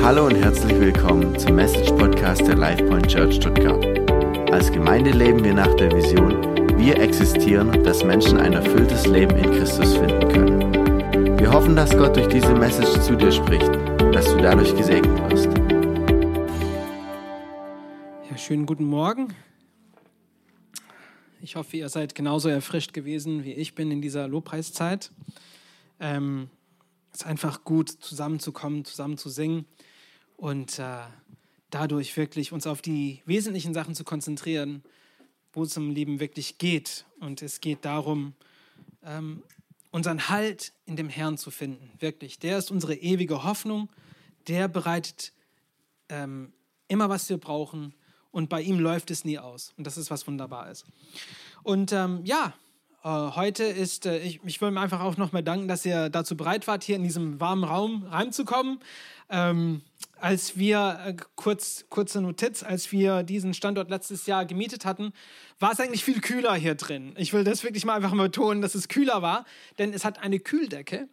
Hallo und herzlich willkommen zum Message Podcast der LifePoint Church Stuttgart. Als Gemeinde leben wir nach der Vision, wir existieren, dass Menschen ein erfülltes Leben in Christus finden können. Wir hoffen, dass Gott durch diese Message zu dir spricht und dass du dadurch gesegnet wirst. Ja, schönen guten Morgen. Ich hoffe, ihr seid genauso erfrischt gewesen, wie ich bin in dieser Lobpreiszeit. Ähm, es ist einfach gut, zusammenzukommen, zusammen zu singen und äh, dadurch wirklich uns auf die wesentlichen Sachen zu konzentrieren, wo es im Leben wirklich geht. Und es geht darum, ähm, unseren Halt in dem Herrn zu finden. Wirklich, der ist unsere ewige Hoffnung. Der bereitet ähm, immer, was wir brauchen. Und bei ihm läuft es nie aus. Und das ist was wunderbar ist. Und ähm, ja, heute ist, äh, ich, ich will mir einfach auch nochmal danken, dass ihr dazu bereit wart, hier in diesem warmen Raum reinzukommen. Ähm, als wir, äh, kurz, kurze Notiz, als wir diesen Standort letztes Jahr gemietet hatten, war es eigentlich viel kühler hier drin. Ich will das wirklich mal einfach mal betonen, dass es kühler war, denn es hat eine Kühldecke.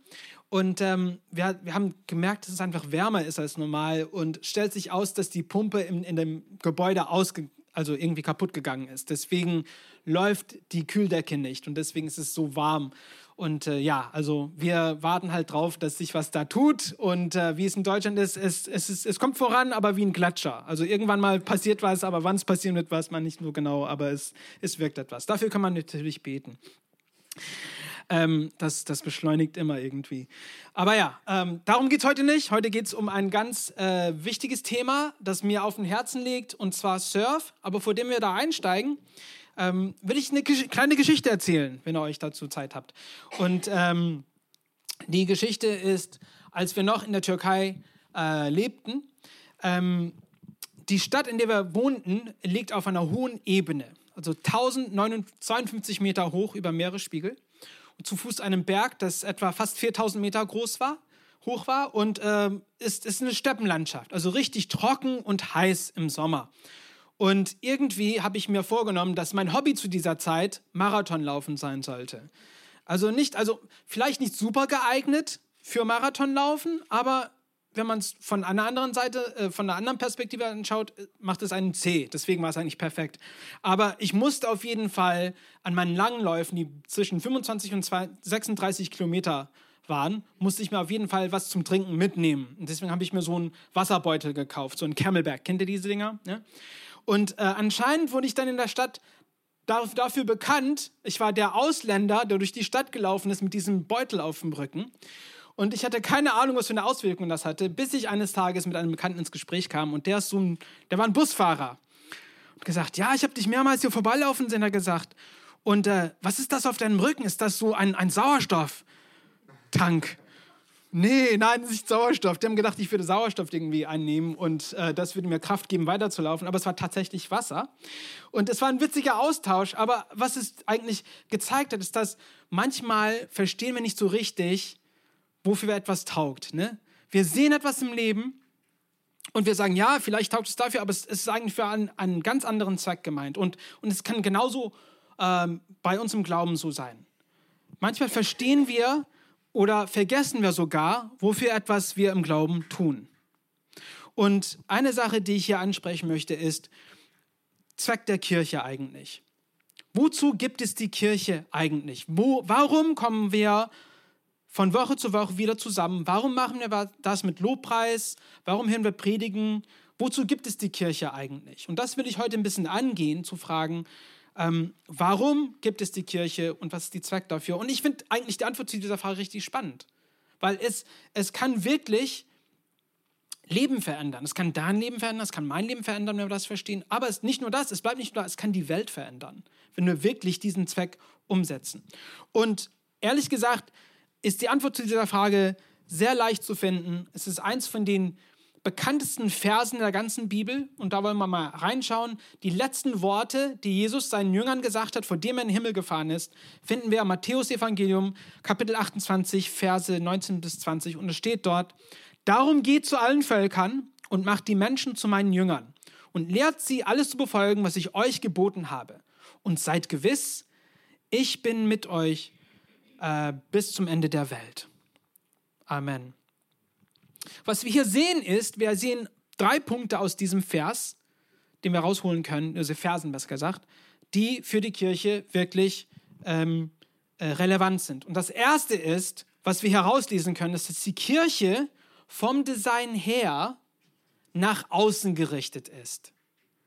Und ähm, wir, wir haben gemerkt, dass es einfach wärmer ist als normal und stellt sich aus, dass die Pumpe in, in dem Gebäude ausge, also irgendwie kaputt gegangen ist. Deswegen läuft die Kühldecke nicht und deswegen ist es so warm. Und äh, ja, also wir warten halt drauf, dass sich was da tut. Und äh, wie es in Deutschland ist es, es ist, es kommt voran, aber wie ein Gletscher. Also irgendwann mal passiert was, aber wann es passieren wird, weiß man nicht so genau, aber es, es wirkt etwas. Dafür kann man natürlich beten. Ähm, das, das beschleunigt immer irgendwie. Aber ja, ähm, darum geht es heute nicht. Heute geht es um ein ganz äh, wichtiges Thema, das mir auf dem Herzen liegt, und zwar Surf. Aber vor dem wir da einsteigen, ähm, will ich eine Gesch kleine Geschichte erzählen, wenn ihr euch dazu Zeit habt. Und ähm, die Geschichte ist, als wir noch in der Türkei äh, lebten, ähm, die Stadt, in der wir wohnten, liegt auf einer hohen Ebene, also 1052 Meter hoch über Meeresspiegel zu Fuß einem Berg, das etwa fast 4000 Meter groß war, hoch war und äh, ist, ist eine Steppenlandschaft, also richtig trocken und heiß im Sommer. Und irgendwie habe ich mir vorgenommen, dass mein Hobby zu dieser Zeit Marathonlaufen sein sollte. Also nicht, also vielleicht nicht super geeignet für Marathonlaufen, aber wenn man es von einer anderen Seite, äh, von einer anderen Perspektive anschaut, macht es einen C. Deswegen war es eigentlich perfekt. Aber ich musste auf jeden Fall an meinen langen Läufen, die zwischen 25 und 36 Kilometer waren, musste ich mir auf jeden Fall was zum Trinken mitnehmen. Und deswegen habe ich mir so einen Wasserbeutel gekauft, so einen Camelback. Kennt ihr diese Dinger? Ja? Und äh, anscheinend wurde ich dann in der Stadt dafür bekannt, ich war der Ausländer, der durch die Stadt gelaufen ist mit diesem Beutel auf dem Rücken. Und ich hatte keine Ahnung, was für eine Auswirkung das hatte, bis ich eines Tages mit einem Bekannten ins Gespräch kam und der ist so ein, der war ein Busfahrer. Und gesagt, ja, ich habe dich mehrmals hier vorbeilaufen sehen, er gesagt. Und äh, was ist das auf deinem Rücken? Ist das so ein, ein Sauerstofftank? Nee, nein, nicht Sauerstoff. Die haben gedacht, ich würde Sauerstoff irgendwie einnehmen und äh, das würde mir Kraft geben, weiterzulaufen. Aber es war tatsächlich Wasser. Und es war ein witziger Austausch. Aber was es eigentlich gezeigt hat, ist, dass manchmal verstehen wir nicht so richtig, wofür etwas taugt. Ne? Wir sehen etwas im Leben und wir sagen, ja, vielleicht taugt es dafür, aber es, ist eigentlich für einen, einen, ganz anderen Zweck gemeint. Und, und es kann genauso ähm, bei uns im Glauben so sein. Manchmal verstehen wir, oder vergessen wir sogar, wofür etwas wir im Glauben tun. Und eine Sache, die ich hier ansprechen möchte, ist Zweck der Kirche eigentlich. Wozu gibt es die Kirche eigentlich? Wo, warum kommen wir von Woche zu Woche wieder zusammen? Warum machen wir das mit Lobpreis? Warum hören wir Predigen? Wozu gibt es die Kirche eigentlich? Und das will ich heute ein bisschen angehen, zu fragen, ähm, warum gibt es die Kirche und was ist die Zweck dafür? Und ich finde eigentlich die Antwort zu dieser Frage richtig spannend, weil es, es kann wirklich Leben verändern. Es kann dein Leben verändern, es kann mein Leben verändern, wenn wir das verstehen. Aber es ist nicht nur das, es bleibt nicht nur das, es kann die Welt verändern, wenn wir wirklich diesen Zweck umsetzen. Und ehrlich gesagt ist die Antwort zu dieser Frage sehr leicht zu finden. Es ist eins von den bekanntesten Versen der ganzen Bibel. Und da wollen wir mal reinschauen. Die letzten Worte, die Jesus seinen Jüngern gesagt hat, vor dem er in den Himmel gefahren ist, finden wir im Matthäus-Evangelium, Kapitel 28, Verse 19 bis 20. Und es steht dort: Darum geht zu allen Völkern und macht die Menschen zu meinen Jüngern und lehrt sie, alles zu befolgen, was ich euch geboten habe. Und seid gewiss, ich bin mit euch äh, bis zum Ende der Welt. Amen. Was wir hier sehen ist, wir sehen drei Punkte aus diesem Vers, den wir rausholen können, also Versen besser gesagt, die für die Kirche wirklich ähm, äh, relevant sind. Und das erste ist, was wir herauslesen können, ist, dass die Kirche vom Design her nach außen gerichtet ist.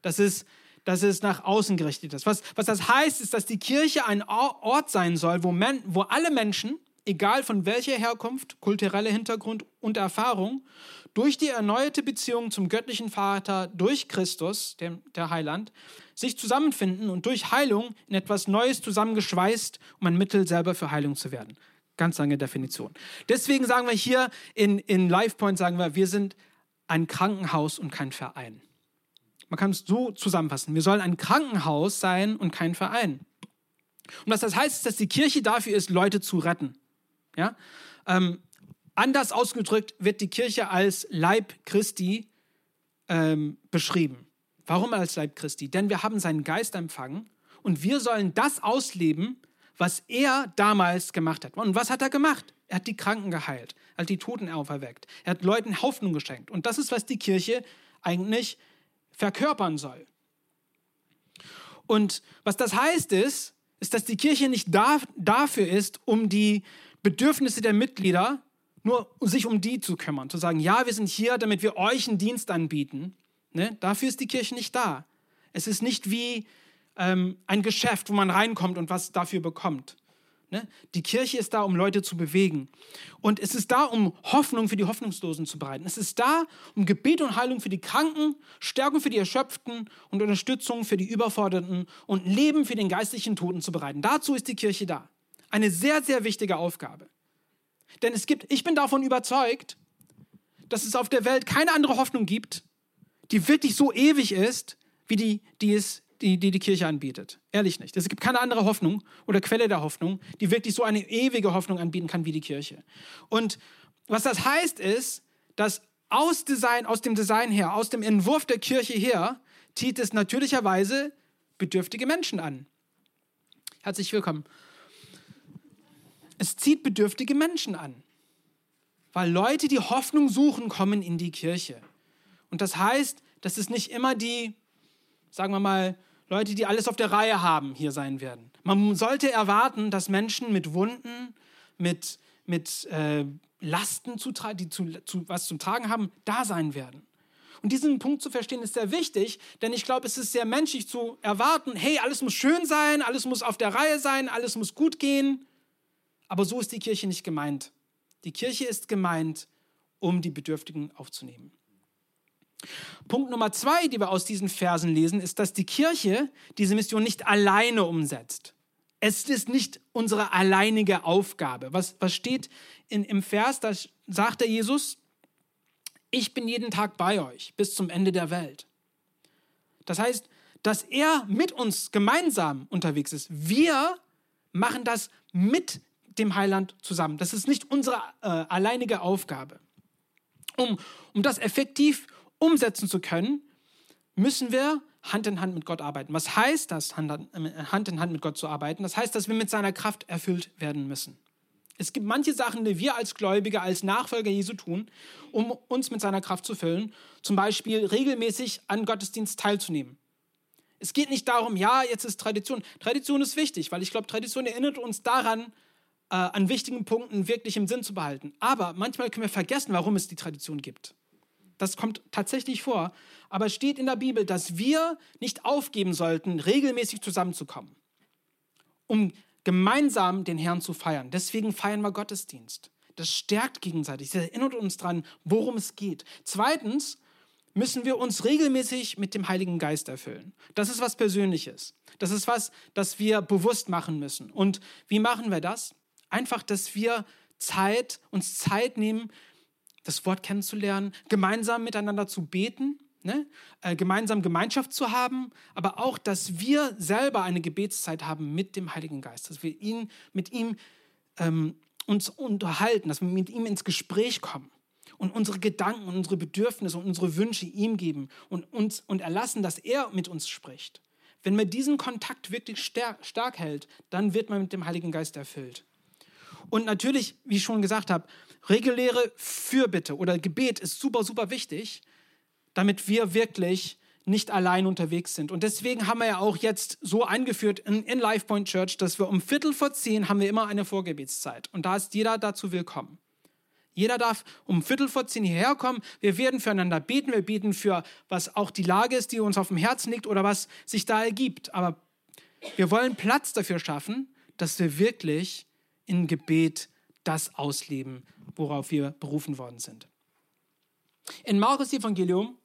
Das ist, dass es nach außen gerichtet ist. Was, was das heißt, ist, dass die Kirche ein Ort sein soll, wo, men, wo alle Menschen, egal von welcher Herkunft, kultureller Hintergrund und Erfahrung, durch die erneuerte Beziehung zum göttlichen Vater durch Christus, der, der Heiland, sich zusammenfinden und durch Heilung in etwas Neues zusammengeschweißt, um ein Mittel selber für Heilung zu werden. Ganz lange Definition. Deswegen sagen wir hier in, in LifePoint, sagen wir, wir sind ein Krankenhaus und kein Verein. Man kann es so zusammenfassen. Wir sollen ein Krankenhaus sein und kein Verein. Und was das heißt, ist, dass die Kirche dafür ist, Leute zu retten. Ja? Ähm, anders ausgedrückt wird die Kirche als Leib Christi ähm, beschrieben. Warum als Leib Christi? Denn wir haben seinen Geist empfangen und wir sollen das ausleben, was er damals gemacht hat. Und was hat er gemacht? Er hat die Kranken geheilt, er hat die Toten auferweckt, er hat Leuten Hoffnung geschenkt. Und das ist, was die Kirche eigentlich verkörpern soll. Und was das heißt ist, ist, dass die Kirche nicht da, dafür ist, um die Bedürfnisse der Mitglieder nur sich um die zu kümmern, zu sagen, ja, wir sind hier, damit wir euch einen Dienst anbieten. Ne? Dafür ist die Kirche nicht da. Es ist nicht wie ähm, ein Geschäft, wo man reinkommt und was dafür bekommt. Ne? Die Kirche ist da, um Leute zu bewegen. Und es ist da, um Hoffnung für die Hoffnungslosen zu bereiten. Es ist da, um Gebet und Heilung für die Kranken, Stärkung für die Erschöpften und Unterstützung für die Überforderten und Leben für den geistlichen Toten zu bereiten. Dazu ist die Kirche da. Eine sehr, sehr wichtige Aufgabe. Denn es gibt, ich bin davon überzeugt, dass es auf der Welt keine andere Hoffnung gibt, die wirklich so ewig ist, wie die, die es die, die die Kirche anbietet. Ehrlich nicht. Es gibt keine andere Hoffnung oder Quelle der Hoffnung, die wirklich so eine ewige Hoffnung anbieten kann wie die Kirche. Und was das heißt, ist, dass aus, Design, aus dem Design her, aus dem Entwurf der Kirche her, zieht es natürlicherweise bedürftige Menschen an. Herzlich willkommen. Es zieht bedürftige Menschen an, weil Leute, die Hoffnung suchen, kommen in die Kirche. Und das heißt, dass es nicht immer die, sagen wir mal, Leute, die alles auf der Reihe haben, hier sein werden. Man sollte erwarten, dass Menschen mit Wunden, mit, mit äh, Lasten, zu, die zu, zu, was zum Tragen haben, da sein werden. Und diesen Punkt zu verstehen ist sehr wichtig, denn ich glaube, es ist sehr menschlich zu erwarten, hey, alles muss schön sein, alles muss auf der Reihe sein, alles muss gut gehen. Aber so ist die Kirche nicht gemeint. Die Kirche ist gemeint, um die Bedürftigen aufzunehmen. Punkt Nummer zwei, die wir aus diesen Versen lesen, ist, dass die Kirche diese Mission nicht alleine umsetzt. Es ist nicht unsere alleinige Aufgabe. Was, was steht in, im Vers? Da sagt der Jesus, ich bin jeden Tag bei euch bis zum Ende der Welt. Das heißt, dass er mit uns gemeinsam unterwegs ist. Wir machen das mit dem Heiland zusammen. Das ist nicht unsere äh, alleinige Aufgabe. Um, um das effektiv umsetzen zu können, müssen wir Hand in Hand mit Gott arbeiten. Was heißt das, Hand in Hand mit Gott zu arbeiten? Das heißt, dass wir mit seiner Kraft erfüllt werden müssen. Es gibt manche Sachen, die wir als Gläubige, als Nachfolger Jesu tun, um uns mit seiner Kraft zu füllen. Zum Beispiel regelmäßig an Gottesdienst teilzunehmen. Es geht nicht darum, ja, jetzt ist Tradition. Tradition ist wichtig, weil ich glaube, Tradition erinnert uns daran, äh, an wichtigen Punkten wirklich im Sinn zu behalten. Aber manchmal können wir vergessen, warum es die Tradition gibt. Das kommt tatsächlich vor. Aber es steht in der Bibel, dass wir nicht aufgeben sollten, regelmäßig zusammenzukommen, um gemeinsam den Herrn zu feiern. Deswegen feiern wir Gottesdienst. Das stärkt gegenseitig. Das erinnert uns daran, worum es geht. Zweitens müssen wir uns regelmäßig mit dem Heiligen Geist erfüllen. Das ist was Persönliches. Das ist was, das wir bewusst machen müssen. Und wie machen wir das? Einfach, dass wir Zeit, uns Zeit nehmen, das Wort kennenzulernen, gemeinsam miteinander zu beten, ne? äh, gemeinsam Gemeinschaft zu haben, aber auch, dass wir selber eine Gebetszeit haben mit dem Heiligen Geist, dass wir ihn, mit ihm ähm, uns unterhalten, dass wir mit ihm ins Gespräch kommen und unsere Gedanken und unsere Bedürfnisse und unsere Wünsche ihm geben und uns und erlassen, dass er mit uns spricht. Wenn man diesen Kontakt wirklich stark, stark hält, dann wird man mit dem Heiligen Geist erfüllt. Und natürlich, wie ich schon gesagt habe, reguläre Fürbitte oder Gebet ist super, super wichtig, damit wir wirklich nicht allein unterwegs sind. Und deswegen haben wir ja auch jetzt so eingeführt in, in Life Point Church, dass wir um Viertel vor zehn haben wir immer eine Vorgebetszeit. Und da ist jeder dazu willkommen. Jeder darf um Viertel vor zehn hierher kommen. Wir werden füreinander beten. Wir beten für, was auch die Lage ist, die uns auf dem Herzen liegt oder was sich da ergibt. Aber wir wollen Platz dafür schaffen, dass wir wirklich in Gebet das ausleben, worauf wir berufen worden sind. In Markus Evangelium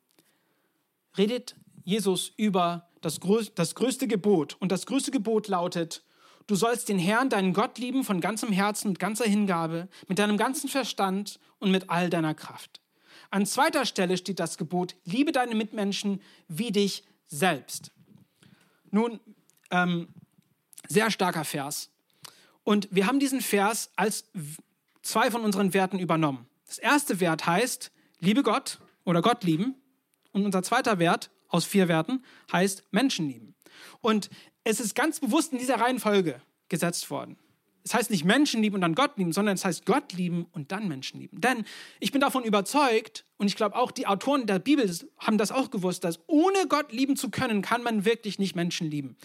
redet Jesus über das, das größte Gebot. Und das größte Gebot lautet, du sollst den Herrn, deinen Gott lieben von ganzem Herzen, mit ganzer Hingabe, mit deinem ganzen Verstand und mit all deiner Kraft. An zweiter Stelle steht das Gebot, liebe deine Mitmenschen wie dich selbst. Nun, ähm, sehr starker Vers. Und wir haben diesen Vers als zwei von unseren Werten übernommen. Das erste Wert heißt, liebe Gott oder Gott lieben. Und unser zweiter Wert aus vier Werten heißt Menschen lieben. Und es ist ganz bewusst in dieser Reihenfolge gesetzt worden. Es heißt nicht Menschen lieben und dann Gott lieben, sondern es heißt Gott lieben und dann Menschen lieben. Denn ich bin davon überzeugt, und ich glaube auch die Autoren der Bibel haben das auch gewusst, dass ohne Gott lieben zu können, kann man wirklich nicht Menschen lieben.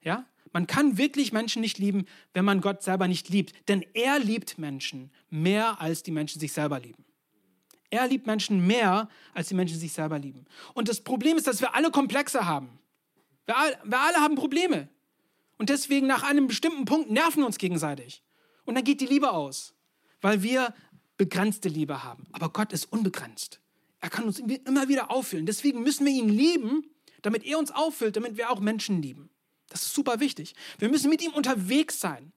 Ja? Man kann wirklich Menschen nicht lieben, wenn man Gott selber nicht liebt. Denn er liebt Menschen mehr, als die Menschen sich selber lieben. Er liebt Menschen mehr, als die Menschen sich selber lieben. Und das Problem ist, dass wir alle Komplexe haben. Wir, wir alle haben Probleme. Und deswegen nach einem bestimmten Punkt nerven wir uns gegenseitig. Und dann geht die Liebe aus, weil wir begrenzte Liebe haben. Aber Gott ist unbegrenzt. Er kann uns immer wieder auffüllen. Deswegen müssen wir ihn lieben, damit er uns auffüllt, damit wir auch Menschen lieben. Das ist super wichtig. Wir müssen mit ihm unterwegs sein.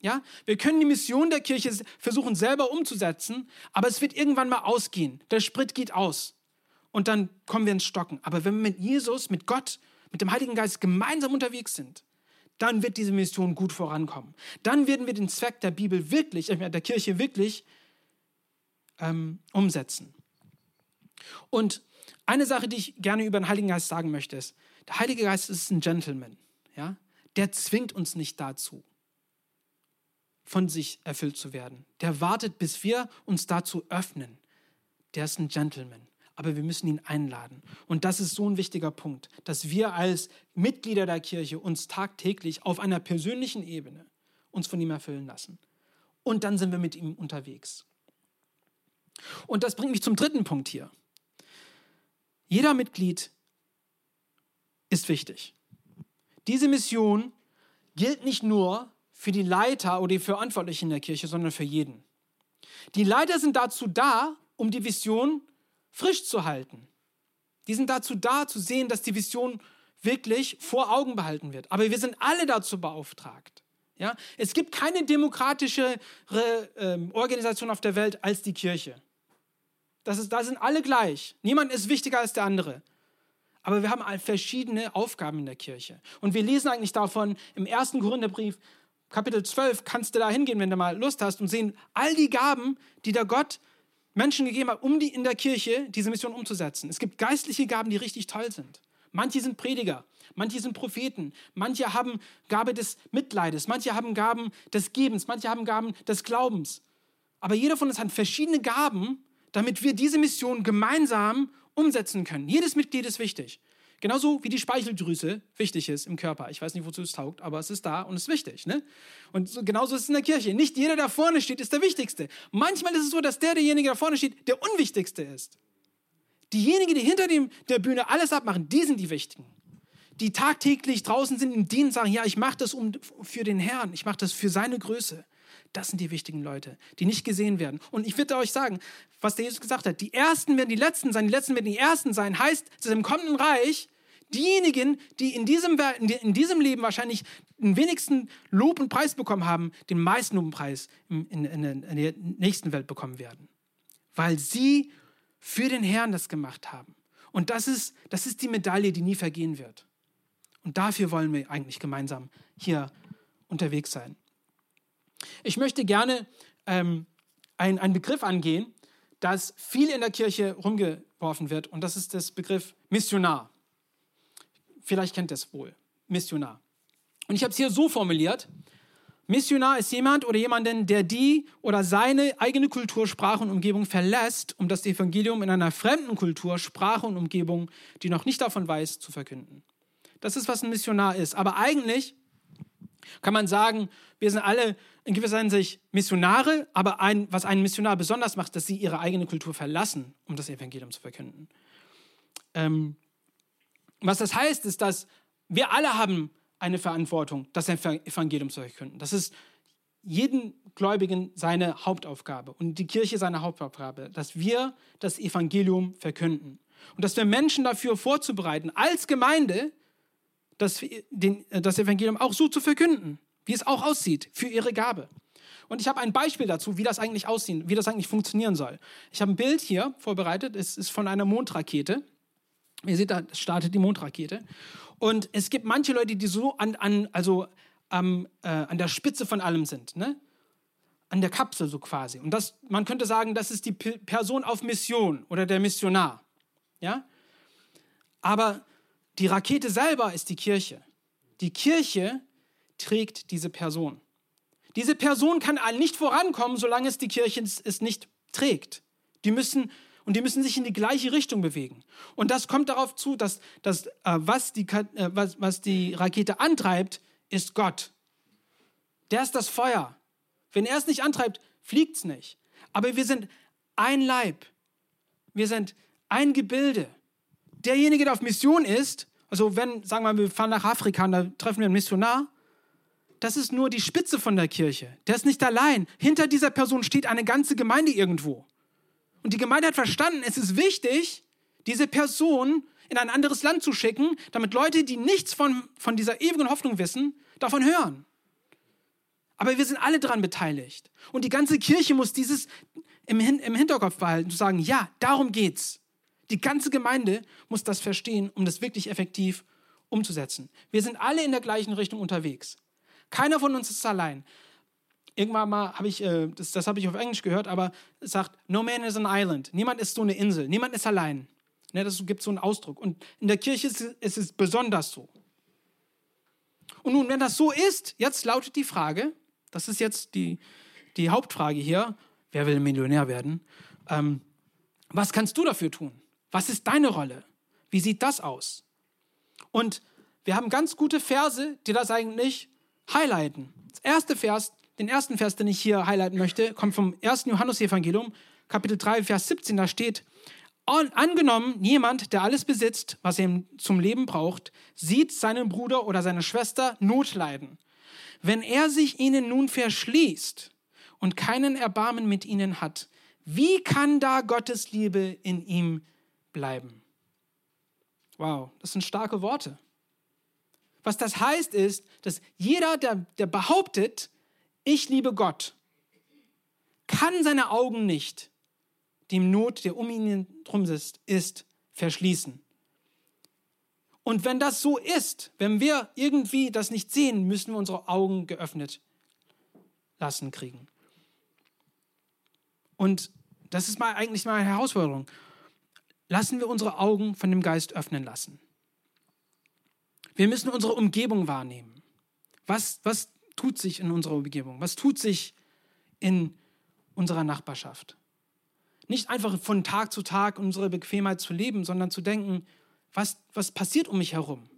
Ja, wir können die Mission der Kirche versuchen selber umzusetzen, aber es wird irgendwann mal ausgehen. Der Sprit geht aus und dann kommen wir ins Stocken. Aber wenn wir mit Jesus, mit Gott, mit dem Heiligen Geist gemeinsam unterwegs sind, dann wird diese Mission gut vorankommen. Dann werden wir den Zweck der Bibel wirklich, äh, der Kirche wirklich ähm, umsetzen. Und eine Sache, die ich gerne über den Heiligen Geist sagen möchte, ist, der Heilige Geist ist ein Gentleman. Ja? Der zwingt uns nicht dazu, von sich erfüllt zu werden. Der wartet, bis wir uns dazu öffnen. Der ist ein Gentleman. Aber wir müssen ihn einladen. Und das ist so ein wichtiger Punkt, dass wir als Mitglieder der Kirche uns tagtäglich auf einer persönlichen Ebene uns von ihm erfüllen lassen. Und dann sind wir mit ihm unterwegs. Und das bringt mich zum dritten Punkt hier. Jeder Mitglied ist wichtig. Diese Mission gilt nicht nur für die Leiter oder die Verantwortlichen in der Kirche, sondern für jeden. Die Leiter sind dazu da, um die Vision frisch zu halten. Die sind dazu da, zu sehen, dass die Vision wirklich vor Augen behalten wird. Aber wir sind alle dazu beauftragt. Ja? Es gibt keine demokratischere ähm, Organisation auf der Welt als die Kirche. Das ist, da sind alle gleich. Niemand ist wichtiger als der andere. Aber wir haben verschiedene Aufgaben in der Kirche. Und wir lesen eigentlich davon im ersten Korintherbrief, Kapitel 12, kannst du da hingehen, wenn du mal Lust hast, und sehen all die Gaben, die der Gott Menschen gegeben hat, um die in der Kirche diese Mission umzusetzen. Es gibt geistliche Gaben, die richtig toll sind. Manche sind Prediger, manche sind Propheten, manche haben Gabe des Mitleides, manche haben Gaben des Gebens, manche haben Gaben des Glaubens. Aber jeder von uns hat verschiedene Gaben, damit wir diese Mission gemeinsam umsetzen können. Jedes Mitglied ist wichtig. Genauso wie die Speicheldrüse wichtig ist im Körper. Ich weiß nicht, wozu es taugt, aber es ist da und es ist wichtig. Ne? Und so, genauso ist es in der Kirche. Nicht jeder, der vorne steht, ist der Wichtigste. Manchmal ist es so, dass der, derjenige, der vorne steht, der Unwichtigste ist. Diejenigen, die hinter dem, der Bühne alles abmachen, die sind die Wichtigen. Die tagtäglich draußen sind im Dienst, sagen, ja, ich mache das um, für den Herrn, ich mache das für seine Größe. Das sind die wichtigen Leute, die nicht gesehen werden. Und ich würde euch sagen, was der Jesus gesagt hat, die Ersten werden die Letzten sein, die Letzten werden die Ersten sein, heißt, dass im kommenden Reich diejenigen, die in diesem, in diesem Leben wahrscheinlich den wenigsten Lob und Preis bekommen haben, den meisten Lob und Preis in, in, in der nächsten Welt bekommen werden. Weil sie für den Herrn das gemacht haben. Und das ist, das ist die Medaille, die nie vergehen wird. Und dafür wollen wir eigentlich gemeinsam hier unterwegs sein. Ich möchte gerne ähm, einen Begriff angehen, das viel in der Kirche rumgeworfen wird, und das ist das Begriff Missionar. Vielleicht kennt es wohl, Missionar. Und ich habe es hier so formuliert, Missionar ist jemand oder jemanden, der die oder seine eigene Kultur, Sprache und Umgebung verlässt, um das Evangelium in einer fremden Kultur, Sprache und Umgebung, die noch nicht davon weiß, zu verkünden. Das ist, was ein Missionar ist. Aber eigentlich kann man sagen, wir sind alle in gewisser Hinsicht Missionare, aber ein, was einen Missionar besonders macht, dass sie ihre eigene Kultur verlassen, um das Evangelium zu verkünden. Ähm, was das heißt, ist, dass wir alle haben eine Verantwortung, das Evangelium zu verkünden. Das ist jeden Gläubigen seine Hauptaufgabe und die Kirche seine Hauptaufgabe, dass wir das Evangelium verkünden. Und dass wir Menschen dafür vorzubereiten, als Gemeinde das, den, das Evangelium auch so zu verkünden, wie es auch aussieht, für ihre Gabe. Und ich habe ein Beispiel dazu, wie das eigentlich aussehen, wie das eigentlich funktionieren soll. Ich habe ein Bild hier vorbereitet, es ist von einer Mondrakete. Ihr seht, da startet die Mondrakete. Und es gibt manche Leute, die so an, an, also, ähm, äh, an der Spitze von allem sind, ne? an der Kapsel so quasi. Und das, man könnte sagen, das ist die Person auf Mission oder der Missionar. Ja? Aber die Rakete selber ist die Kirche. Die Kirche trägt diese Person. Diese Person kann nicht vorankommen, solange es die Kirche es nicht trägt. Die müssen und die müssen sich in die gleiche Richtung bewegen. Und das kommt darauf zu, dass, dass äh, was, die, äh, was, was die Rakete antreibt, ist Gott. Der ist das Feuer. Wenn er es nicht antreibt, fliegt es nicht. Aber wir sind ein Leib. Wir sind ein Gebilde. Derjenige, der auf Mission ist, also wenn, sagen wir mal, wir fahren nach Afrika und da treffen wir einen Missionar, das ist nur die Spitze von der Kirche. Der ist nicht allein. Hinter dieser Person steht eine ganze Gemeinde irgendwo. Und die Gemeinde hat verstanden, es ist wichtig, diese Person in ein anderes Land zu schicken, damit Leute, die nichts von, von dieser ewigen Hoffnung wissen, davon hören. Aber wir sind alle daran beteiligt. Und die ganze Kirche muss dieses im, im Hinterkopf behalten, zu sagen, ja, darum geht's. Die ganze Gemeinde muss das verstehen, um das wirklich effektiv umzusetzen. Wir sind alle in der gleichen Richtung unterwegs. Keiner von uns ist allein irgendwann mal habe ich, äh, das, das habe ich auf Englisch gehört, aber es sagt, no man is an island. Niemand ist so eine Insel. Niemand ist allein. Ne, das gibt so einen Ausdruck. Und in der Kirche ist, ist es besonders so. Und nun, wenn das so ist, jetzt lautet die Frage, das ist jetzt die, die Hauptfrage hier, wer will Millionär werden? Ähm, was kannst du dafür tun? Was ist deine Rolle? Wie sieht das aus? Und wir haben ganz gute Verse, die das eigentlich highlighten. Das erste Vers den ersten Vers, den ich hier highlighten möchte, kommt vom 1. Johannes-Evangelium, Kapitel 3, Vers 17. Da steht, angenommen, jemand, der alles besitzt, was er zum Leben braucht, sieht seinen Bruder oder seine Schwester Not leiden. Wenn er sich ihnen nun verschließt und keinen Erbarmen mit ihnen hat, wie kann da Gottes Liebe in ihm bleiben? Wow, das sind starke Worte. Was das heißt ist, dass jeder, der, der behauptet, ich liebe Gott, kann seine Augen nicht dem Not, der um ihn drum ist, ist, verschließen. Und wenn das so ist, wenn wir irgendwie das nicht sehen, müssen wir unsere Augen geöffnet lassen kriegen. Und das ist mal eigentlich mal eine Herausforderung. Lassen wir unsere Augen von dem Geist öffnen lassen. Wir müssen unsere Umgebung wahrnehmen. Was, was tut sich in unserer Umgebung? Was tut sich in unserer Nachbarschaft? Nicht einfach von Tag zu Tag unsere Bequemheit zu leben, sondern zu denken, was, was passiert um mich herum?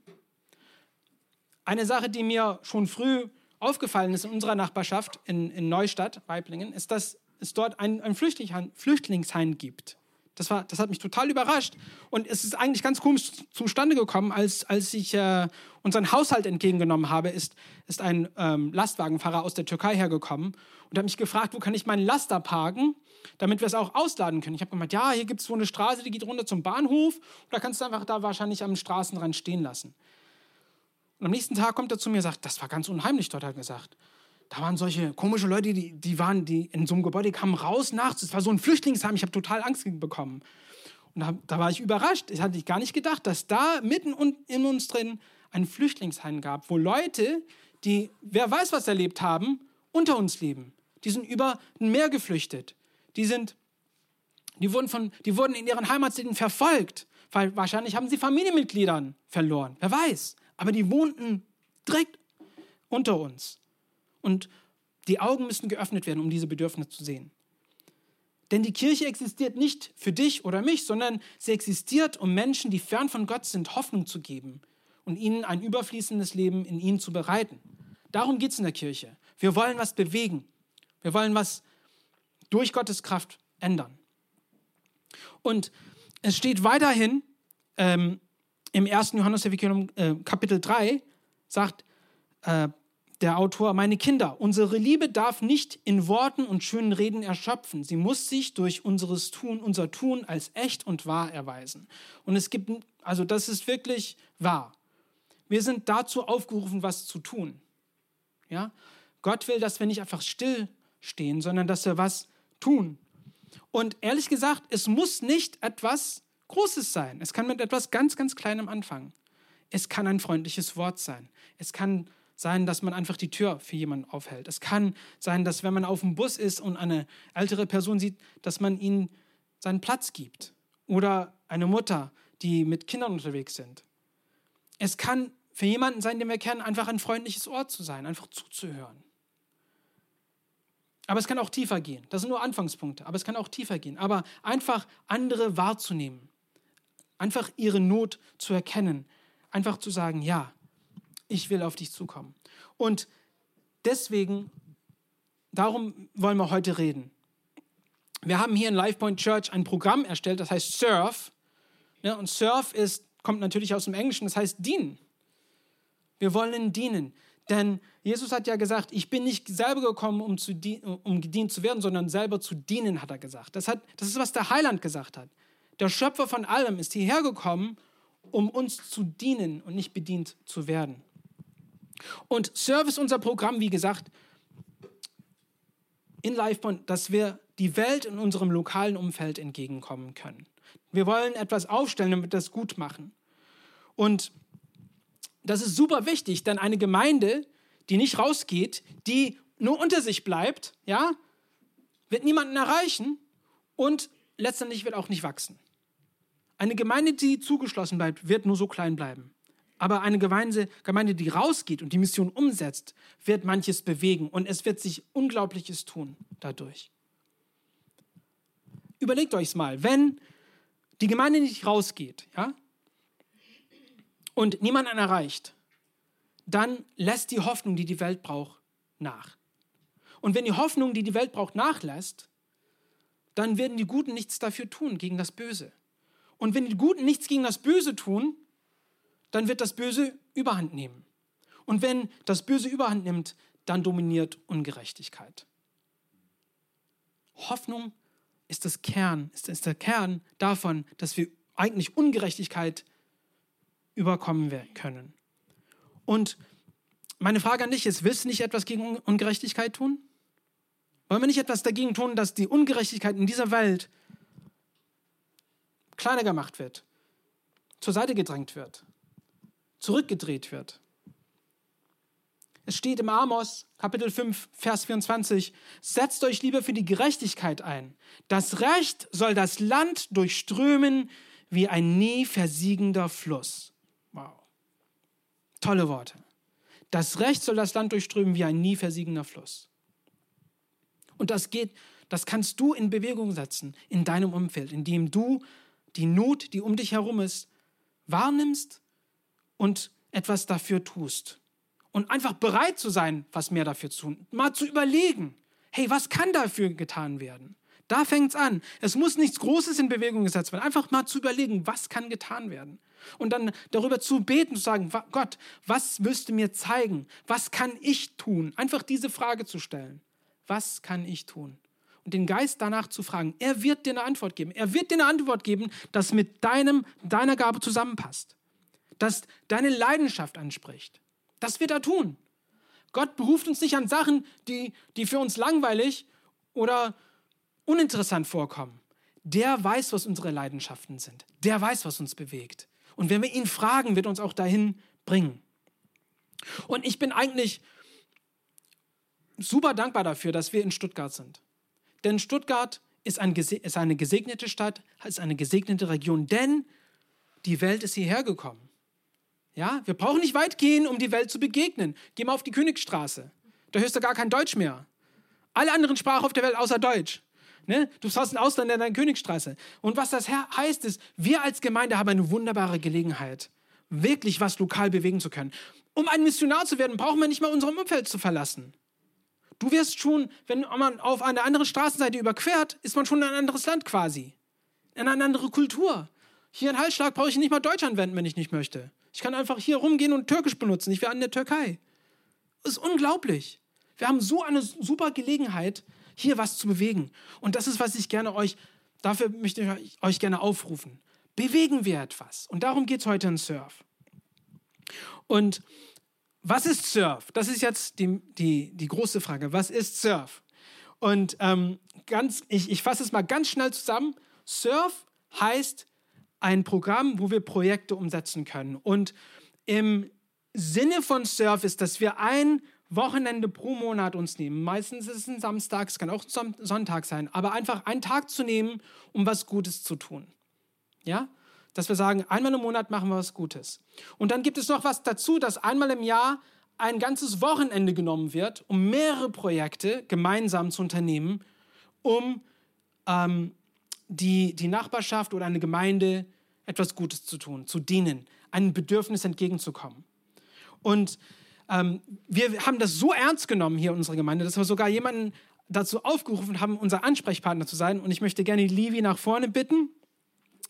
Eine Sache, die mir schon früh aufgefallen ist in unserer Nachbarschaft in, in Neustadt, Weiblingen, ist, dass es dort ein, ein Flüchtlingsheim gibt. Das, war, das hat mich total überrascht. Und es ist eigentlich ganz komisch zustande gekommen, als, als ich äh, unseren Haushalt entgegengenommen habe, ist, ist ein ähm, Lastwagenfahrer aus der Türkei hergekommen und hat mich gefragt, wo kann ich meinen Laster parken, damit wir es auch ausladen können. Ich habe gemeint, ja, hier gibt es so eine Straße, die geht runter zum Bahnhof. Und da kannst du einfach da wahrscheinlich am Straßenrand stehen lassen. Und am nächsten Tag kommt er zu mir und sagt, das war ganz unheimlich, dort hat er gesagt da waren solche komische Leute, die, die waren, die in so einem Gebäude kamen raus nachts. Es war so ein Flüchtlingsheim. Ich habe total Angst bekommen. Und da, da, war ich überrascht. Das hatte ich gar nicht gedacht, dass da mitten in uns drin ein Flüchtlingsheim gab, wo Leute, die, wer weiß, was erlebt haben, unter uns leben. Die sind über ein Meer geflüchtet. Die sind, die wurden von, die wurden in ihren Heimatstädten verfolgt, weil wahrscheinlich haben sie Familienmitgliedern verloren. Wer weiß. Aber die wohnten direkt unter uns. Und die Augen müssen geöffnet werden, um diese Bedürfnisse zu sehen. Denn die Kirche existiert nicht für dich oder mich, sondern sie existiert, um Menschen, die fern von Gott sind, Hoffnung zu geben und ihnen ein überfließendes Leben in ihnen zu bereiten. Darum geht es in der Kirche. Wir wollen was bewegen. Wir wollen was durch Gottes Kraft ändern. Und es steht weiterhin ähm, im 1. Johannes Evangelium äh, Kapitel 3, sagt äh, der Autor, meine Kinder, unsere Liebe darf nicht in Worten und schönen Reden erschöpfen. Sie muss sich durch unseres Tun, unser Tun als echt und wahr erweisen. Und es gibt, also das ist wirklich wahr. Wir sind dazu aufgerufen, was zu tun. Ja? Gott will, dass wir nicht einfach still stehen, sondern dass wir was tun. Und ehrlich gesagt, es muss nicht etwas Großes sein. Es kann mit etwas ganz, ganz Kleinem anfangen. Es kann ein freundliches Wort sein. Es kann sein, dass man einfach die Tür für jemanden aufhält. Es kann sein, dass wenn man auf dem Bus ist und eine ältere Person sieht, dass man ihnen seinen Platz gibt. Oder eine Mutter, die mit Kindern unterwegs sind. Es kann für jemanden sein, den wir kennen, einfach ein freundliches Ort zu sein, einfach zuzuhören. Aber es kann auch tiefer gehen. Das sind nur Anfangspunkte, aber es kann auch tiefer gehen. Aber einfach andere wahrzunehmen, einfach ihre Not zu erkennen, einfach zu sagen, ja, ich will auf dich zukommen. Und deswegen, darum wollen wir heute reden. Wir haben hier in LifePoint Church ein Programm erstellt, das heißt Surf. Ja, und Surf ist, kommt natürlich aus dem Englischen, das heißt dienen. Wir wollen dienen. Denn Jesus hat ja gesagt, ich bin nicht selber gekommen, um, zu um gedient zu werden, sondern selber zu dienen, hat er gesagt. Das, hat, das ist, was der Heiland gesagt hat. Der Schöpfer von allem ist hierher gekommen, um uns zu dienen und nicht bedient zu werden. Und Service, unser Programm, wie gesagt, in LivePoint, dass wir die Welt in unserem lokalen Umfeld entgegenkommen können. Wir wollen etwas aufstellen, damit wir das gut machen. Und das ist super wichtig, denn eine Gemeinde, die nicht rausgeht, die nur unter sich bleibt, ja, wird niemanden erreichen und letztendlich wird auch nicht wachsen. Eine Gemeinde, die zugeschlossen bleibt, wird nur so klein bleiben. Aber eine Gemeinde, Gemeinde, die rausgeht und die Mission umsetzt, wird manches bewegen und es wird sich Unglaubliches tun dadurch. Überlegt euch mal, wenn die Gemeinde nicht rausgeht, ja, und niemanden erreicht, dann lässt die Hoffnung, die die Welt braucht, nach. Und wenn die Hoffnung, die die Welt braucht, nachlässt, dann werden die Guten nichts dafür tun gegen das Böse. Und wenn die Guten nichts gegen das Böse tun, dann wird das Böse überhand nehmen. Und wenn das Böse überhand nimmt, dann dominiert Ungerechtigkeit. Hoffnung ist das Kern, ist, ist der Kern davon, dass wir eigentlich Ungerechtigkeit überkommen können. Und meine Frage an dich ist, willst du nicht etwas gegen Ungerechtigkeit tun? Wollen wir nicht etwas dagegen tun, dass die Ungerechtigkeit in dieser Welt kleiner gemacht wird, zur Seite gedrängt wird, zurückgedreht wird? Es steht im Amos Kapitel 5, Vers 24, setzt euch lieber für die Gerechtigkeit ein. Das Recht soll das Land durchströmen wie ein nie versiegender Fluss. Tolle Worte. Das Recht soll das Land durchströmen wie ein nie versiegender Fluss. Und das geht, das kannst du in Bewegung setzen in deinem Umfeld, indem du die Not, die um dich herum ist, wahrnimmst und etwas dafür tust. Und einfach bereit zu sein, was mehr dafür zu tun. Mal zu überlegen, hey, was kann dafür getan werden? Da fängt es an. Es muss nichts Großes in Bewegung gesetzt werden. Einfach mal zu überlegen, was kann getan werden. Und dann darüber zu beten, zu sagen, Gott, was wirst du mir zeigen? Was kann ich tun? Einfach diese Frage zu stellen. Was kann ich tun? Und den Geist danach zu fragen. Er wird dir eine Antwort geben. Er wird dir eine Antwort geben, das mit deinem, deiner Gabe zusammenpasst. Das deine Leidenschaft anspricht. Das wird er tun. Gott beruft uns nicht an Sachen, die, die für uns langweilig oder uninteressant vorkommen. Der weiß, was unsere Leidenschaften sind. Der weiß, was uns bewegt. Und wenn wir ihn fragen, wird uns auch dahin bringen. Und ich bin eigentlich super dankbar dafür, dass wir in Stuttgart sind. Denn Stuttgart ist, ein, ist eine gesegnete Stadt, ist eine gesegnete Region, denn die Welt ist hierher gekommen. Ja, wir brauchen nicht weit gehen, um die Welt zu begegnen. Geh mal auf die Königstraße. Da hörst du gar kein Deutsch mehr. Alle anderen Sprachen auf der Welt außer Deutsch. Ne? Du hast einen Ausländer in der Königsstraße. Und was das heißt, ist, wir als Gemeinde haben eine wunderbare Gelegenheit, wirklich was lokal bewegen zu können. Um ein Missionar zu werden, brauchen wir nicht mal unserem Umfeld zu verlassen. Du wirst schon, wenn man auf eine andere Straßenseite überquert, ist man schon in ein anderes Land quasi. In eine andere Kultur. Hier in Halsschlag brauche ich nicht mal Deutsch anwenden, wenn ich nicht möchte. Ich kann einfach hier rumgehen und Türkisch benutzen. Ich wäre in der Türkei. Das ist unglaublich. Wir haben so eine super Gelegenheit, hier was zu bewegen. Und das ist, was ich gerne euch, dafür möchte ich euch gerne aufrufen. Bewegen wir etwas. Und darum geht es heute in Surf. Und was ist Surf? Das ist jetzt die, die, die große Frage. Was ist Surf? Und ähm, ganz, ich, ich fasse es mal ganz schnell zusammen. Surf heißt ein Programm, wo wir Projekte umsetzen können. Und im Sinne von Surf ist, dass wir ein Wochenende pro Monat uns nehmen. Meistens ist es ein Samstag, es kann auch Sonntag sein, aber einfach einen Tag zu nehmen, um was Gutes zu tun. Ja? Dass wir sagen, einmal im Monat machen wir was Gutes. Und dann gibt es noch was dazu, dass einmal im Jahr ein ganzes Wochenende genommen wird, um mehrere Projekte gemeinsam zu unternehmen, um ähm, die, die Nachbarschaft oder eine Gemeinde etwas Gutes zu tun, zu dienen, einem Bedürfnis entgegenzukommen. Und ähm, wir haben das so ernst genommen hier in unserer Gemeinde, dass wir sogar jemanden dazu aufgerufen haben, unser Ansprechpartner zu sein. Und ich möchte gerne die Livi nach vorne bitten,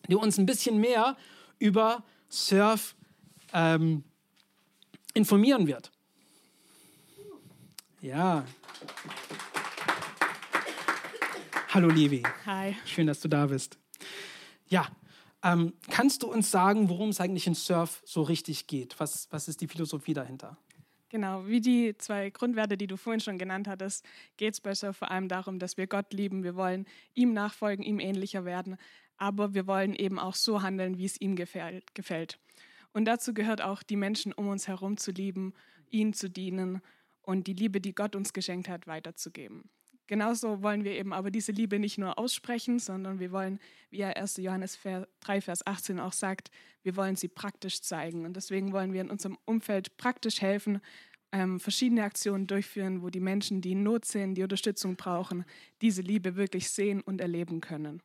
die uns ein bisschen mehr über Surf ähm, informieren wird. Ja. Hallo Livi. Hi. Schön, dass du da bist. Ja, ähm, kannst du uns sagen, worum es eigentlich in Surf so richtig geht? Was, was ist die Philosophie dahinter? Genau, wie die zwei Grundwerte, die du vorhin schon genannt hattest, geht es bei Surf vor allem darum, dass wir Gott lieben. Wir wollen ihm nachfolgen, ihm ähnlicher werden, aber wir wollen eben auch so handeln, wie es ihm gefällt. Und dazu gehört auch, die Menschen um uns herum zu lieben, ihnen zu dienen und die Liebe, die Gott uns geschenkt hat, weiterzugeben. Genauso wollen wir eben aber diese Liebe nicht nur aussprechen, sondern wir wollen, wie er 1. Johannes 3, Vers 18 auch sagt, wir wollen sie praktisch zeigen. Und deswegen wollen wir in unserem Umfeld praktisch helfen, ähm, verschiedene Aktionen durchführen, wo die Menschen, die in Not sind, die Unterstützung brauchen, diese Liebe wirklich sehen und erleben können.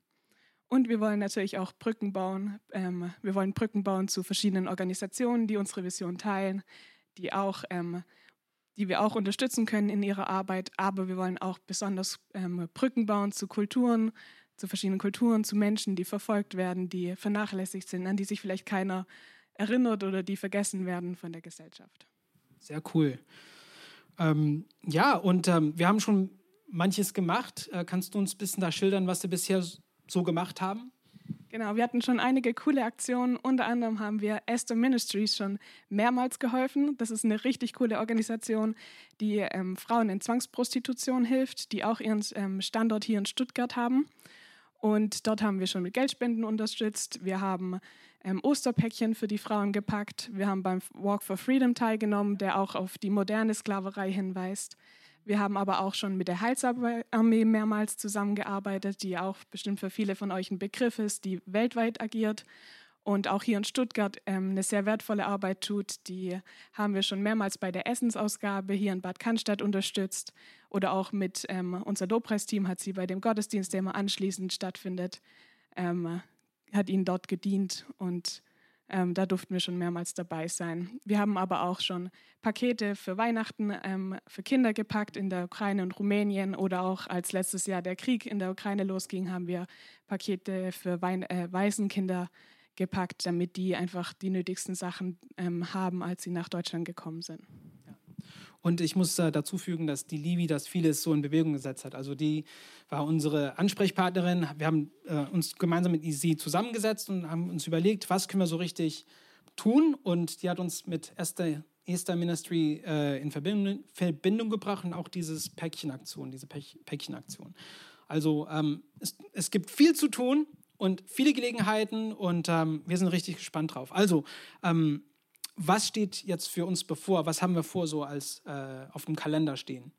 Und wir wollen natürlich auch Brücken bauen. Ähm, wir wollen Brücken bauen zu verschiedenen Organisationen, die unsere Vision teilen, die auch ähm, die wir auch unterstützen können in ihrer Arbeit. Aber wir wollen auch besonders ähm, Brücken bauen zu Kulturen, zu verschiedenen Kulturen, zu Menschen, die verfolgt werden, die vernachlässigt sind, an die sich vielleicht keiner erinnert oder die vergessen werden von der Gesellschaft. Sehr cool. Ähm, ja, und ähm, wir haben schon manches gemacht. Äh, kannst du uns ein bisschen da schildern, was wir bisher so gemacht haben? Genau, wir hatten schon einige coole Aktionen. Unter anderem haben wir Esther Ministries schon mehrmals geholfen. Das ist eine richtig coole Organisation, die ähm, Frauen in Zwangsprostitution hilft, die auch ihren ähm, Standort hier in Stuttgart haben. Und dort haben wir schon mit Geldspenden unterstützt. Wir haben ähm, Osterpäckchen für die Frauen gepackt. Wir haben beim Walk for Freedom teilgenommen, der auch auf die moderne Sklaverei hinweist. Wir haben aber auch schon mit der Heilsarmee mehrmals zusammengearbeitet, die auch bestimmt für viele von euch ein Begriff ist, die weltweit agiert und auch hier in Stuttgart ähm, eine sehr wertvolle Arbeit tut. Die haben wir schon mehrmals bei der Essensausgabe hier in Bad Cannstatt unterstützt oder auch mit ähm, unser Lobpreisteam hat sie bei dem Gottesdienst, der immer anschließend stattfindet, ähm, hat ihnen dort gedient und ähm, da durften wir schon mehrmals dabei sein. Wir haben aber auch schon Pakete für Weihnachten ähm, für Kinder gepackt in der Ukraine und Rumänien oder auch als letztes Jahr der Krieg in der Ukraine losging, haben wir Pakete für Wein äh, Waisenkinder gepackt, damit die einfach die nötigsten Sachen ähm, haben, als sie nach Deutschland gekommen sind. Und ich muss äh, dazu fügen, dass die Livi das vieles so in Bewegung gesetzt hat. Also die war unsere Ansprechpartnerin. Wir haben äh, uns gemeinsam mit sie zusammengesetzt und haben uns überlegt, was können wir so richtig tun. Und die hat uns mit Esther, Esther Ministry äh, in Verbindung, Verbindung, gebracht und auch dieses Päckchenaktion, diese Päckchenaktion. Also ähm, es, es gibt viel zu tun und viele Gelegenheiten und ähm, wir sind richtig gespannt drauf. Also ähm, was steht jetzt für uns bevor? Was haben wir vor so als äh, auf dem Kalender stehen?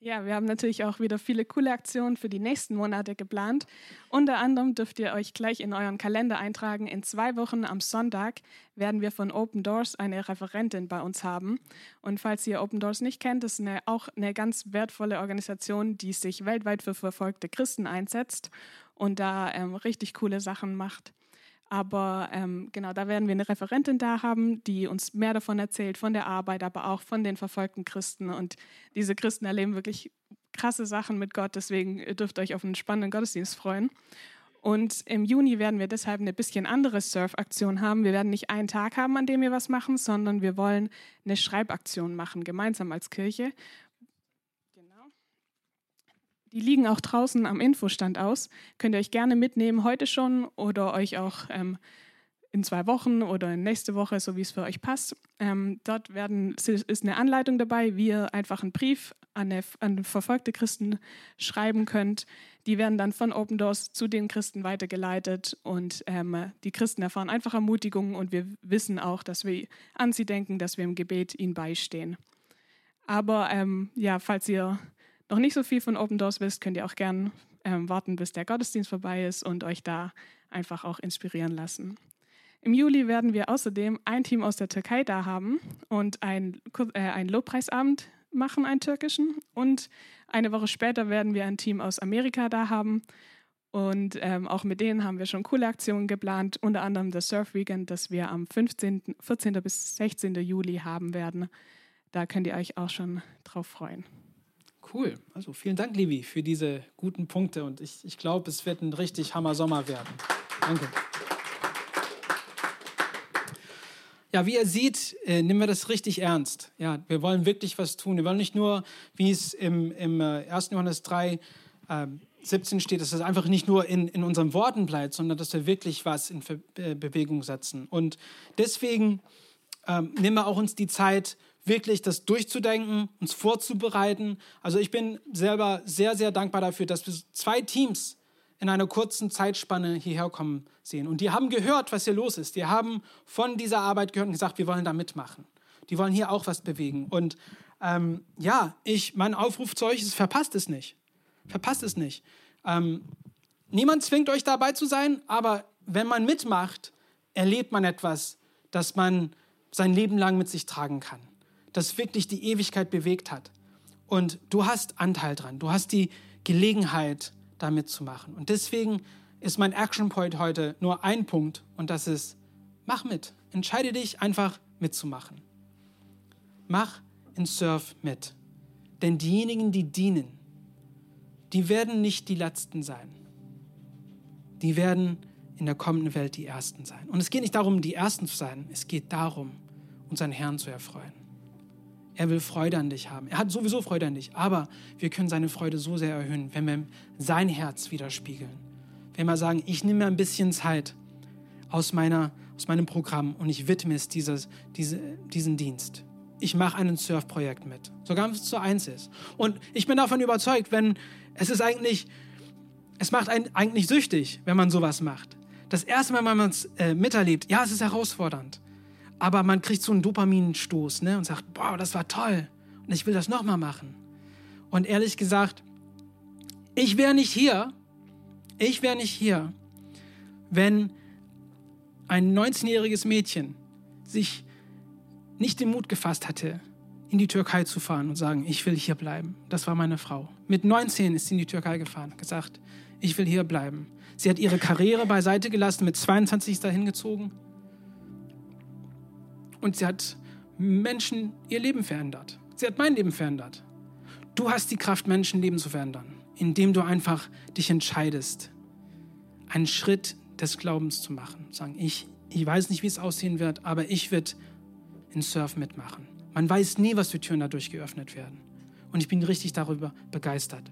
Ja, wir haben natürlich auch wieder viele coole Aktionen für die nächsten Monate geplant. Unter anderem dürft ihr euch gleich in euren Kalender eintragen. In zwei Wochen am Sonntag werden wir von Open Doors eine Referentin bei uns haben. Und falls ihr Open Doors nicht kennt, ist eine, auch eine ganz wertvolle Organisation, die sich weltweit für verfolgte Christen einsetzt und da ähm, richtig coole Sachen macht. Aber ähm, genau, da werden wir eine Referentin da haben, die uns mehr davon erzählt, von der Arbeit, aber auch von den verfolgten Christen. Und diese Christen erleben wirklich krasse Sachen mit Gott. Deswegen dürft ihr euch auf einen spannenden Gottesdienst freuen. Und im Juni werden wir deshalb eine bisschen andere Surf-Aktion haben. Wir werden nicht einen Tag haben, an dem wir was machen, sondern wir wollen eine Schreibaktion machen, gemeinsam als Kirche. Die liegen auch draußen am Infostand aus. Könnt ihr euch gerne mitnehmen, heute schon oder euch auch ähm, in zwei Wochen oder nächste Woche, so wie es für euch passt. Ähm, dort werden, ist eine Anleitung dabei, wie ihr einfach einen Brief an, eine, an verfolgte Christen schreiben könnt. Die werden dann von Open Doors zu den Christen weitergeleitet und ähm, die Christen erfahren einfach Ermutigung und wir wissen auch, dass wir an sie denken, dass wir im Gebet ihnen beistehen. Aber ähm, ja, falls ihr noch nicht so viel von Open Doors wisst, könnt ihr auch gern ähm, warten, bis der Gottesdienst vorbei ist und euch da einfach auch inspirieren lassen. Im Juli werden wir außerdem ein Team aus der Türkei da haben und ein, äh, einen Lobpreisabend machen, einen türkischen. Und eine Woche später werden wir ein Team aus Amerika da haben. Und ähm, auch mit denen haben wir schon coole Aktionen geplant, unter anderem das Surf Weekend, das wir am 15., 14. bis 16. Juli haben werden. Da könnt ihr euch auch schon drauf freuen. Cool. Also vielen Dank, Livi, für diese guten Punkte. Und ich, ich glaube, es wird ein richtig Hammer Sommer werden. Danke. Ja, wie ihr seht, äh, nehmen wir das richtig ernst. Ja, wir wollen wirklich was tun. Wir wollen nicht nur, wie es im, im 1. Äh, Johannes 3, äh, 17 steht, dass es einfach nicht nur in, in unseren Worten bleibt, sondern dass wir wirklich was in Be Bewegung setzen. Und deswegen ähm, nehmen wir auch uns die Zeit, wirklich das durchzudenken, uns vorzubereiten. Also ich bin selber sehr, sehr dankbar dafür, dass wir zwei Teams in einer kurzen Zeitspanne hierher kommen sehen. Und die haben gehört, was hier los ist. Die haben von dieser Arbeit gehört und gesagt, wir wollen da mitmachen. Die wollen hier auch was bewegen. Und ähm, ja, ich, mein Aufruf zu euch ist, verpasst es nicht. Verpasst es nicht. Ähm, niemand zwingt euch dabei zu sein, aber wenn man mitmacht, erlebt man etwas, das man sein Leben lang mit sich tragen kann das wirklich die Ewigkeit bewegt hat. Und du hast Anteil dran, du hast die Gelegenheit, damit zu machen. Und deswegen ist mein Action Point heute nur ein Punkt und das ist, mach mit. Entscheide dich einfach mitzumachen. Mach in Surf mit. Denn diejenigen, die dienen, die werden nicht die Letzten sein. Die werden in der kommenden Welt die Ersten sein. Und es geht nicht darum, die Ersten zu sein, es geht darum, unseren Herrn zu erfreuen. Er will Freude an dich haben. Er hat sowieso Freude an dich, aber wir können seine Freude so sehr erhöhen, wenn wir sein Herz widerspiegeln. Wenn wir sagen, ich nehme mir ein bisschen Zeit aus, meiner, aus meinem Programm und ich widme es dieses, diese, diesen Dienst. Ich mache ein Surf-Projekt mit, wenn es zu eins ist. Und ich bin davon überzeugt, wenn es ist eigentlich, es macht einen eigentlich süchtig, wenn man sowas macht. Das erste Mal, wenn man es äh, miterlebt, ja, es ist herausfordernd aber man kriegt so einen Dopaminstoß ne, und sagt, boah, das war toll und ich will das nochmal machen. Und ehrlich gesagt, ich wäre nicht hier, ich wäre nicht hier, wenn ein 19-jähriges Mädchen sich nicht den Mut gefasst hatte, in die Türkei zu fahren und sagen, ich will hier bleiben. Das war meine Frau. Mit 19 ist sie in die Türkei gefahren, gesagt, ich will hier bleiben. Sie hat ihre Karriere beiseite gelassen, mit 22 ist dahin gezogen und sie hat Menschen ihr Leben verändert. Sie hat mein Leben verändert. Du hast die Kraft, Menschenleben zu verändern, indem du einfach dich entscheidest, einen Schritt des Glaubens zu machen. Sagen, ich, ich weiß nicht, wie es aussehen wird, aber ich werde in Surf mitmachen. Man weiß nie, was für Türen dadurch geöffnet werden. Und ich bin richtig darüber begeistert.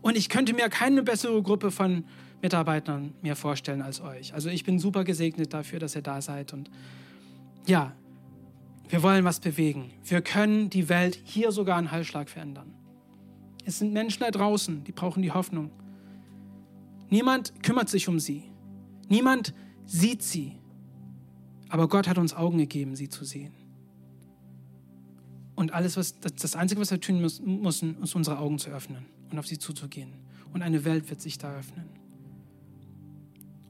Und ich könnte mir keine bessere Gruppe von Mitarbeitern mehr vorstellen als euch. Also ich bin super gesegnet dafür, dass ihr da seid. Und ja, wir wollen was bewegen. Wir können die Welt hier sogar einen Heilschlag verändern. Es sind Menschen da draußen, die brauchen die Hoffnung. Niemand kümmert sich um sie. Niemand sieht sie. Aber Gott hat uns Augen gegeben, sie zu sehen. Und alles, was, das, Einzige, was wir tun müssen, müssen, ist unsere Augen zu öffnen und auf sie zuzugehen. Und eine Welt wird sich da öffnen.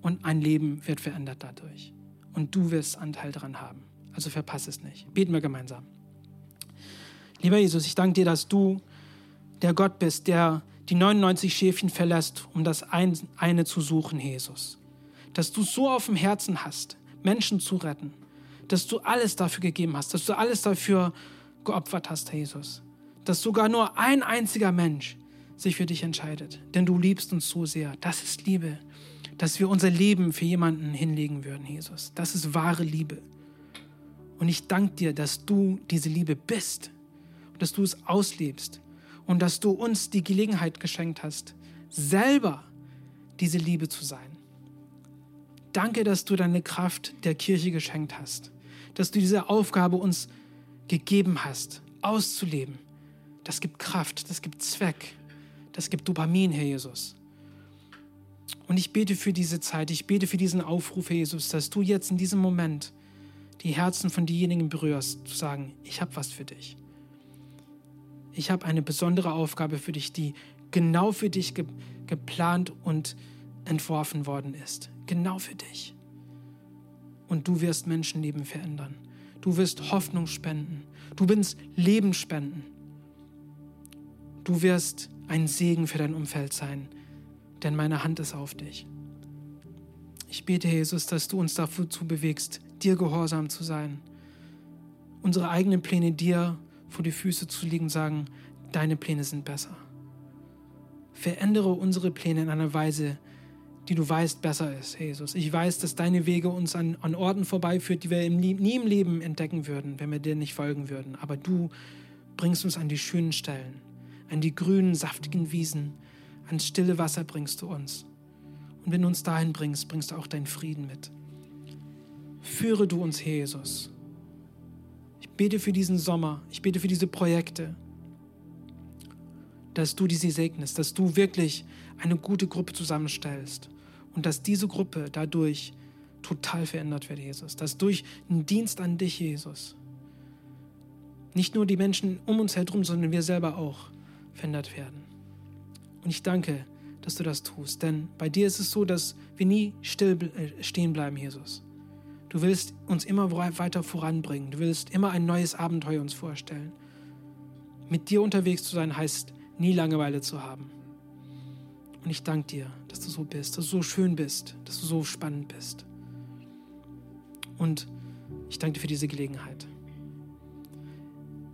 Und ein Leben wird verändert dadurch. Und du wirst Anteil daran haben. Also verpasse es nicht. Beten wir gemeinsam. Lieber Jesus, ich danke dir, dass du der Gott bist, der die 99 Schäfchen verlässt, um das eine zu suchen, Jesus. Dass du so auf dem Herzen hast, Menschen zu retten. Dass du alles dafür gegeben hast, dass du alles dafür geopfert hast, Jesus. Dass sogar nur ein einziger Mensch sich für dich entscheidet. Denn du liebst uns so sehr. Das ist Liebe. Dass wir unser Leben für jemanden hinlegen würden, Jesus. Das ist wahre Liebe. Und ich danke dir, dass du diese Liebe bist und dass du es auslebst und dass du uns die Gelegenheit geschenkt hast, selber diese Liebe zu sein. Danke, dass du deine Kraft der Kirche geschenkt hast, dass du diese Aufgabe uns gegeben hast, auszuleben. Das gibt Kraft, das gibt Zweck, das gibt Dopamin, Herr Jesus. Und ich bete für diese Zeit, ich bete für diesen Aufruf, Herr Jesus, dass du jetzt in diesem Moment die Herzen von denjenigen berührst, zu sagen, ich habe was für dich ich habe eine besondere Aufgabe für dich, die genau für dich ge geplant und entworfen worden ist. Genau für dich. Und du wirst Menschenleben verändern. Du wirst Hoffnung spenden. Du wirst Leben spenden. Du wirst ein Segen für dein Umfeld sein, denn meine Hand ist auf dich. Ich bete, Jesus, dass du uns dazu bewegst, dir gehorsam zu sein, unsere eigenen Pläne dir vor die Füße zu legen und sagen, deine Pläne sind besser. Verändere unsere Pläne in einer Weise, die du weißt besser ist, Jesus. Ich weiß, dass deine Wege uns an, an Orten vorbeiführt, die wir im, nie im Leben entdecken würden, wenn wir dir nicht folgen würden. Aber du bringst uns an die schönen Stellen, an die grünen, saftigen Wiesen, ans stille Wasser bringst du uns. Und wenn du uns dahin bringst, bringst du auch deinen Frieden mit. Führe du uns, Jesus, bete für diesen Sommer, ich bete für diese Projekte, dass du diese segnest, dass du wirklich eine gute Gruppe zusammenstellst und dass diese Gruppe dadurch total verändert wird, Jesus. Dass durch einen Dienst an dich, Jesus, nicht nur die Menschen um uns herum, sondern wir selber auch verändert werden. Und ich danke, dass du das tust, denn bei dir ist es so, dass wir nie still äh, stehen bleiben, Jesus. Du willst uns immer weiter voranbringen. Du willst immer ein neues Abenteuer uns vorstellen. Mit dir unterwegs zu sein heißt, nie Langeweile zu haben. Und ich danke dir, dass du so bist, dass du so schön bist, dass du so spannend bist. Und ich danke dir für diese Gelegenheit.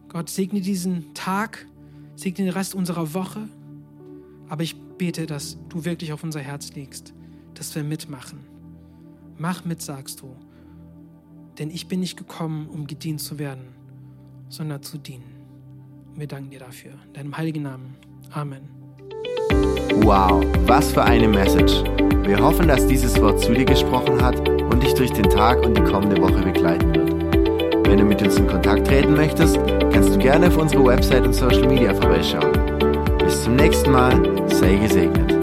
Gott segne diesen Tag, segne den Rest unserer Woche, aber ich bete, dass du wirklich auf unser Herz legst, dass wir mitmachen. Mach mit, sagst du. Denn ich bin nicht gekommen, um gedient zu werden, sondern zu dienen. Und wir danken dir dafür. In deinem heiligen Namen. Amen. Wow, was für eine Message. Wir hoffen, dass dieses Wort zu dir gesprochen hat und dich durch den Tag und die kommende Woche begleiten wird. Wenn du mit uns in Kontakt treten möchtest, kannst du gerne auf unsere Website und Social Media vorbeischauen. Bis zum nächsten Mal, sei gesegnet.